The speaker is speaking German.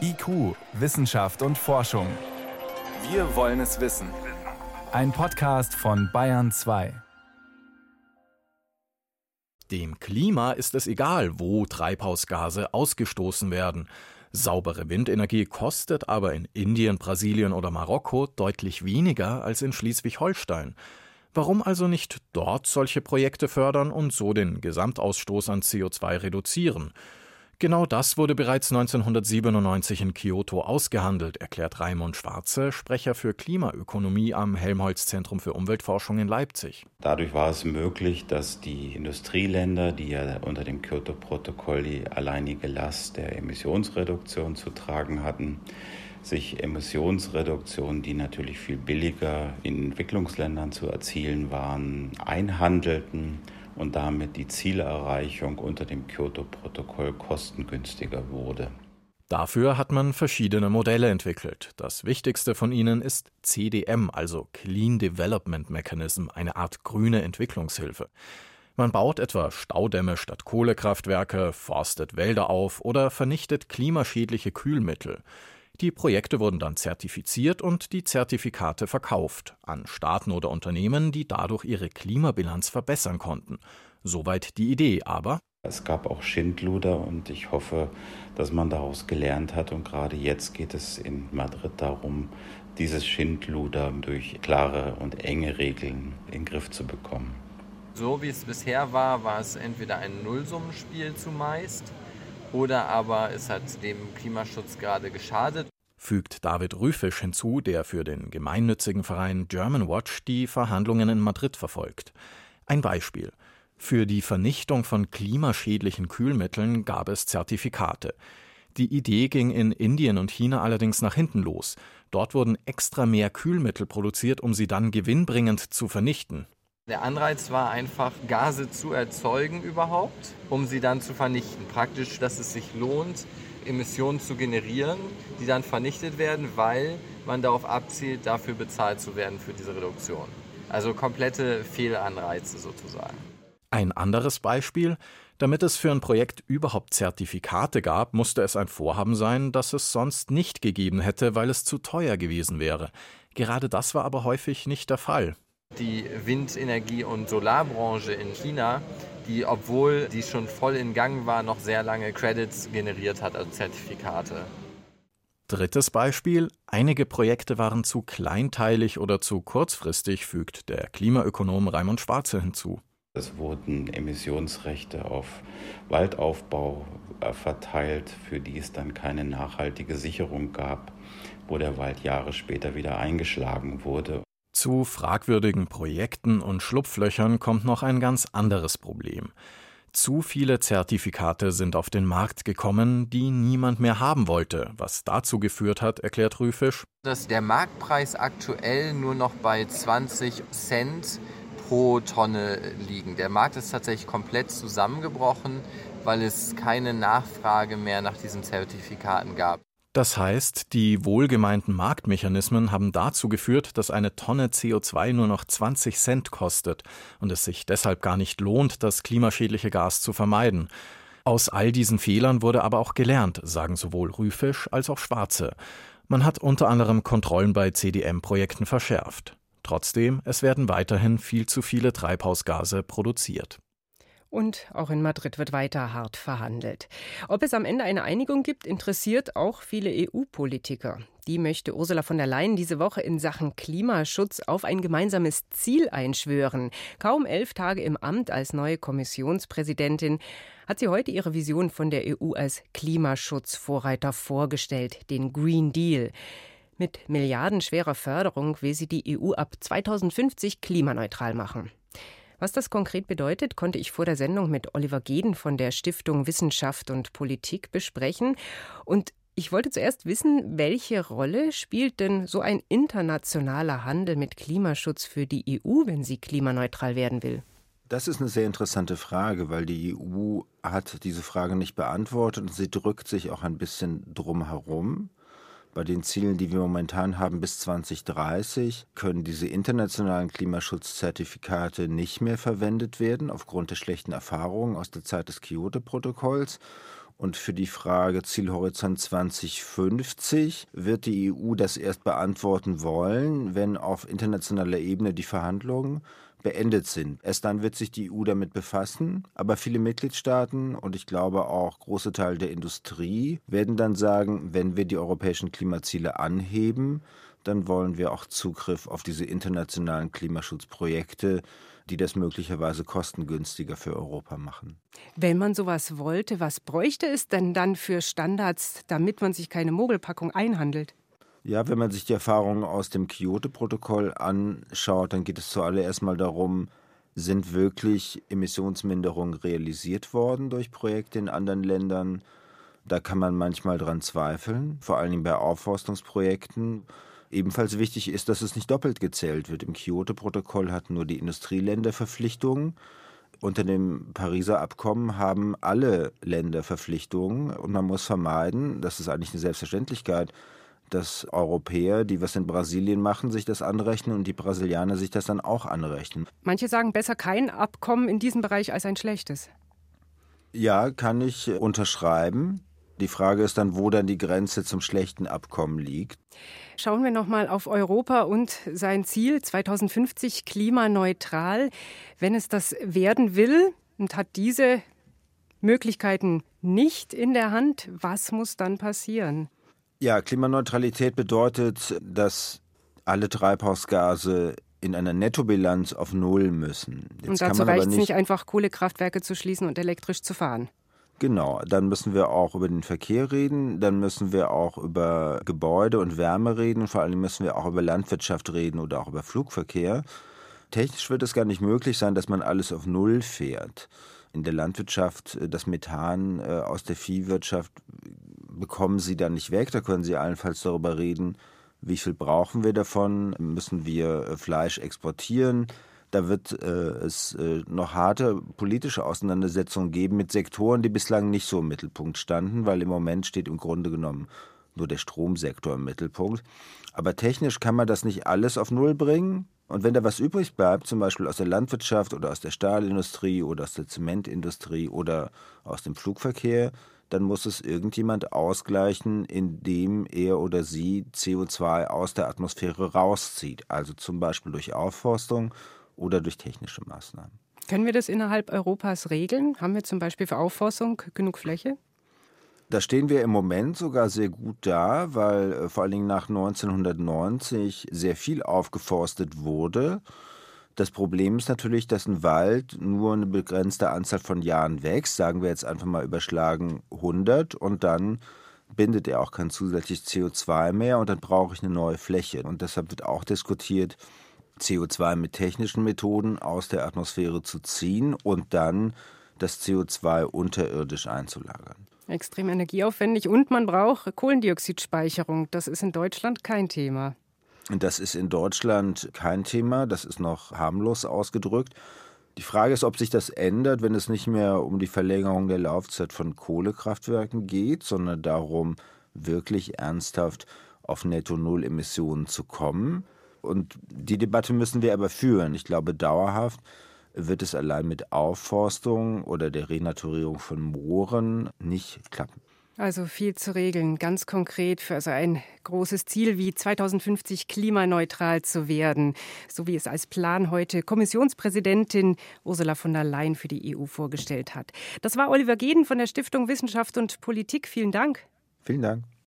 IQ, Wissenschaft und Forschung. Wir wollen es wissen. Ein Podcast von Bayern 2. Dem Klima ist es egal, wo Treibhausgase ausgestoßen werden. Saubere Windenergie kostet aber in Indien, Brasilien oder Marokko deutlich weniger als in Schleswig-Holstein. Warum also nicht dort solche Projekte fördern und so den Gesamtausstoß an CO2 reduzieren? Genau das wurde bereits 1997 in Kyoto ausgehandelt, erklärt Raimund Schwarze, Sprecher für Klimaökonomie am Helmholtz-Zentrum für Umweltforschung in Leipzig. Dadurch war es möglich, dass die Industrieländer, die ja unter dem Kyoto-Protokoll die alleinige Last der Emissionsreduktion zu tragen hatten, sich Emissionsreduktionen, die natürlich viel billiger in Entwicklungsländern zu erzielen waren, einhandelten und damit die Zielerreichung unter dem Kyoto-Protokoll kostengünstiger wurde. Dafür hat man verschiedene Modelle entwickelt. Das wichtigste von ihnen ist CDM, also Clean Development Mechanism, eine Art grüne Entwicklungshilfe. Man baut etwa Staudämme statt Kohlekraftwerke, forstet Wälder auf oder vernichtet klimaschädliche Kühlmittel. Die Projekte wurden dann zertifiziert und die Zertifikate verkauft an Staaten oder Unternehmen, die dadurch ihre Klimabilanz verbessern konnten. Soweit die Idee, aber es gab auch Schindluder und ich hoffe, dass man daraus gelernt hat. Und gerade jetzt geht es in Madrid darum, dieses Schindluder durch klare und enge Regeln in den Griff zu bekommen. So wie es bisher war, war es entweder ein Nullsummenspiel zumeist oder aber es hat dem Klimaschutz gerade geschadet. Fügt David Rüfisch hinzu, der für den gemeinnützigen Verein German Watch die Verhandlungen in Madrid verfolgt. Ein Beispiel. Für die Vernichtung von klimaschädlichen Kühlmitteln gab es Zertifikate. Die Idee ging in Indien und China allerdings nach hinten los. Dort wurden extra mehr Kühlmittel produziert, um sie dann gewinnbringend zu vernichten. Der Anreiz war einfach, Gase zu erzeugen überhaupt, um sie dann zu vernichten. Praktisch, dass es sich lohnt, Emissionen zu generieren, die dann vernichtet werden, weil man darauf abzielt, dafür bezahlt zu werden für diese Reduktion. Also komplette Fehlanreize sozusagen. Ein anderes Beispiel, damit es für ein Projekt überhaupt Zertifikate gab, musste es ein Vorhaben sein, das es sonst nicht gegeben hätte, weil es zu teuer gewesen wäre. Gerade das war aber häufig nicht der Fall. Die Windenergie- und Solarbranche in China, die, obwohl die schon voll in Gang war, noch sehr lange Credits generiert hat, also Zertifikate. Drittes Beispiel. Einige Projekte waren zu kleinteilig oder zu kurzfristig, fügt der Klimaökonom Raimund Schwarze hinzu. Es wurden Emissionsrechte auf Waldaufbau äh, verteilt, für die es dann keine nachhaltige Sicherung gab, wo der Wald Jahre später wieder eingeschlagen wurde. Zu fragwürdigen Projekten und Schlupflöchern kommt noch ein ganz anderes Problem. Zu viele Zertifikate sind auf den Markt gekommen, die niemand mehr haben wollte, was dazu geführt hat, erklärt Rüfisch, dass der Marktpreis aktuell nur noch bei 20 Cent pro Tonne liegen. Der Markt ist tatsächlich komplett zusammengebrochen, weil es keine Nachfrage mehr nach diesen Zertifikaten gab. Das heißt, die wohlgemeinten Marktmechanismen haben dazu geführt, dass eine Tonne CO2 nur noch 20 Cent kostet und es sich deshalb gar nicht lohnt, das klimaschädliche Gas zu vermeiden. Aus all diesen Fehlern wurde aber auch gelernt, sagen sowohl Rüfisch als auch Schwarze. Man hat unter anderem Kontrollen bei CDM-Projekten verschärft. Trotzdem, es werden weiterhin viel zu viele Treibhausgase produziert. Und auch in Madrid wird weiter hart verhandelt. Ob es am Ende eine Einigung gibt, interessiert auch viele EU-Politiker. Die möchte Ursula von der Leyen diese Woche in Sachen Klimaschutz auf ein gemeinsames Ziel einschwören. Kaum elf Tage im Amt als neue Kommissionspräsidentin hat sie heute ihre Vision von der EU als Klimaschutzvorreiter vorgestellt, den Green Deal. Mit milliardenschwerer Förderung will sie die EU ab 2050 klimaneutral machen. Was das konkret bedeutet, konnte ich vor der Sendung mit Oliver Geden von der Stiftung Wissenschaft und Politik besprechen. Und ich wollte zuerst wissen, welche Rolle spielt denn so ein internationaler Handel mit Klimaschutz für die EU, wenn sie klimaneutral werden will? Das ist eine sehr interessante Frage, weil die EU hat diese Frage nicht beantwortet und sie drückt sich auch ein bisschen drum herum. Bei den Zielen, die wir momentan haben bis 2030, können diese internationalen Klimaschutzzertifikate nicht mehr verwendet werden aufgrund der schlechten Erfahrungen aus der Zeit des Kyoto-Protokolls. Und für die Frage Zielhorizont 2050 wird die EU das erst beantworten wollen, wenn auf internationaler Ebene die Verhandlungen beendet sind. Erst dann wird sich die EU damit befassen, aber viele Mitgliedstaaten und ich glaube auch große Teile der Industrie werden dann sagen, wenn wir die europäischen Klimaziele anheben, dann wollen wir auch Zugriff auf diese internationalen Klimaschutzprojekte, die das möglicherweise kostengünstiger für Europa machen. Wenn man sowas wollte, was bräuchte es denn dann für Standards, damit man sich keine Mogelpackung einhandelt? Ja, wenn man sich die Erfahrungen aus dem Kyoto-Protokoll anschaut, dann geht es zuallererst mal darum, sind wirklich Emissionsminderungen realisiert worden durch Projekte in anderen Ländern? Da kann man manchmal dran zweifeln, vor allem bei Aufforstungsprojekten. Ebenfalls wichtig ist, dass es nicht doppelt gezählt wird. Im Kyoto-Protokoll hatten nur die Industrieländer Verpflichtungen. Unter dem Pariser Abkommen haben alle Länder Verpflichtungen und man muss vermeiden, das ist eigentlich eine Selbstverständlichkeit, dass Europäer, die was in Brasilien machen, sich das anrechnen und die Brasilianer sich das dann auch anrechnen. Manche sagen besser kein Abkommen in diesem Bereich als ein schlechtes. Ja, kann ich unterschreiben. Die Frage ist dann, wo dann die Grenze zum schlechten Abkommen liegt. Schauen wir noch mal auf Europa und sein Ziel 2050 klimaneutral. Wenn es das werden will und hat diese Möglichkeiten nicht in der Hand, was muss dann passieren? Ja, Klimaneutralität bedeutet, dass alle Treibhausgase in einer Nettobilanz auf Null müssen. Jetzt und dazu reicht es nicht einfach, Kohlekraftwerke zu schließen und elektrisch zu fahren. Genau, dann müssen wir auch über den Verkehr reden, dann müssen wir auch über Gebäude und Wärme reden, vor allem müssen wir auch über Landwirtschaft reden oder auch über Flugverkehr. Technisch wird es gar nicht möglich sein, dass man alles auf Null fährt. In der Landwirtschaft äh, das Methan äh, aus der Viehwirtschaft bekommen Sie dann nicht weg. Da können Sie allenfalls darüber reden, wie viel brauchen wir davon, müssen wir äh, Fleisch exportieren. Da wird äh, es äh, noch harte politische Auseinandersetzungen geben mit Sektoren, die bislang nicht so im Mittelpunkt standen, weil im Moment steht im Grunde genommen nur der Stromsektor im Mittelpunkt. Aber technisch kann man das nicht alles auf Null bringen. Und wenn da was übrig bleibt, zum Beispiel aus der Landwirtschaft oder aus der Stahlindustrie oder aus der Zementindustrie oder aus dem Flugverkehr, dann muss es irgendjemand ausgleichen, indem er oder sie CO2 aus der Atmosphäre rauszieht. Also zum Beispiel durch Aufforstung oder durch technische Maßnahmen. Können wir das innerhalb Europas regeln? Haben wir zum Beispiel für Aufforstung genug Fläche? Da stehen wir im Moment sogar sehr gut da, weil äh, vor allen Dingen nach 1990 sehr viel aufgeforstet wurde. Das Problem ist natürlich, dass ein Wald nur eine begrenzte Anzahl von Jahren wächst, sagen wir jetzt einfach mal überschlagen 100 und dann bindet er auch kein zusätzliches CO2 mehr und dann brauche ich eine neue Fläche. Und deshalb wird auch diskutiert, CO2 mit technischen Methoden aus der Atmosphäre zu ziehen und dann das CO2 unterirdisch einzulagern. Extrem energieaufwendig und man braucht Kohlendioxidspeicherung. Das ist in Deutschland kein Thema. Das ist in Deutschland kein Thema, das ist noch harmlos ausgedrückt. Die Frage ist, ob sich das ändert, wenn es nicht mehr um die Verlängerung der Laufzeit von Kohlekraftwerken geht, sondern darum, wirklich ernsthaft auf Netto-Null-Emissionen zu kommen. Und die Debatte müssen wir aber führen. Ich glaube, dauerhaft wird es allein mit Aufforstung oder der Renaturierung von Mooren nicht klappen. Also viel zu regeln, ganz konkret für so ein großes Ziel wie 2050 klimaneutral zu werden, so wie es als Plan heute Kommissionspräsidentin Ursula von der Leyen für die EU vorgestellt hat. Das war Oliver Geden von der Stiftung Wissenschaft und Politik. Vielen Dank. Vielen Dank.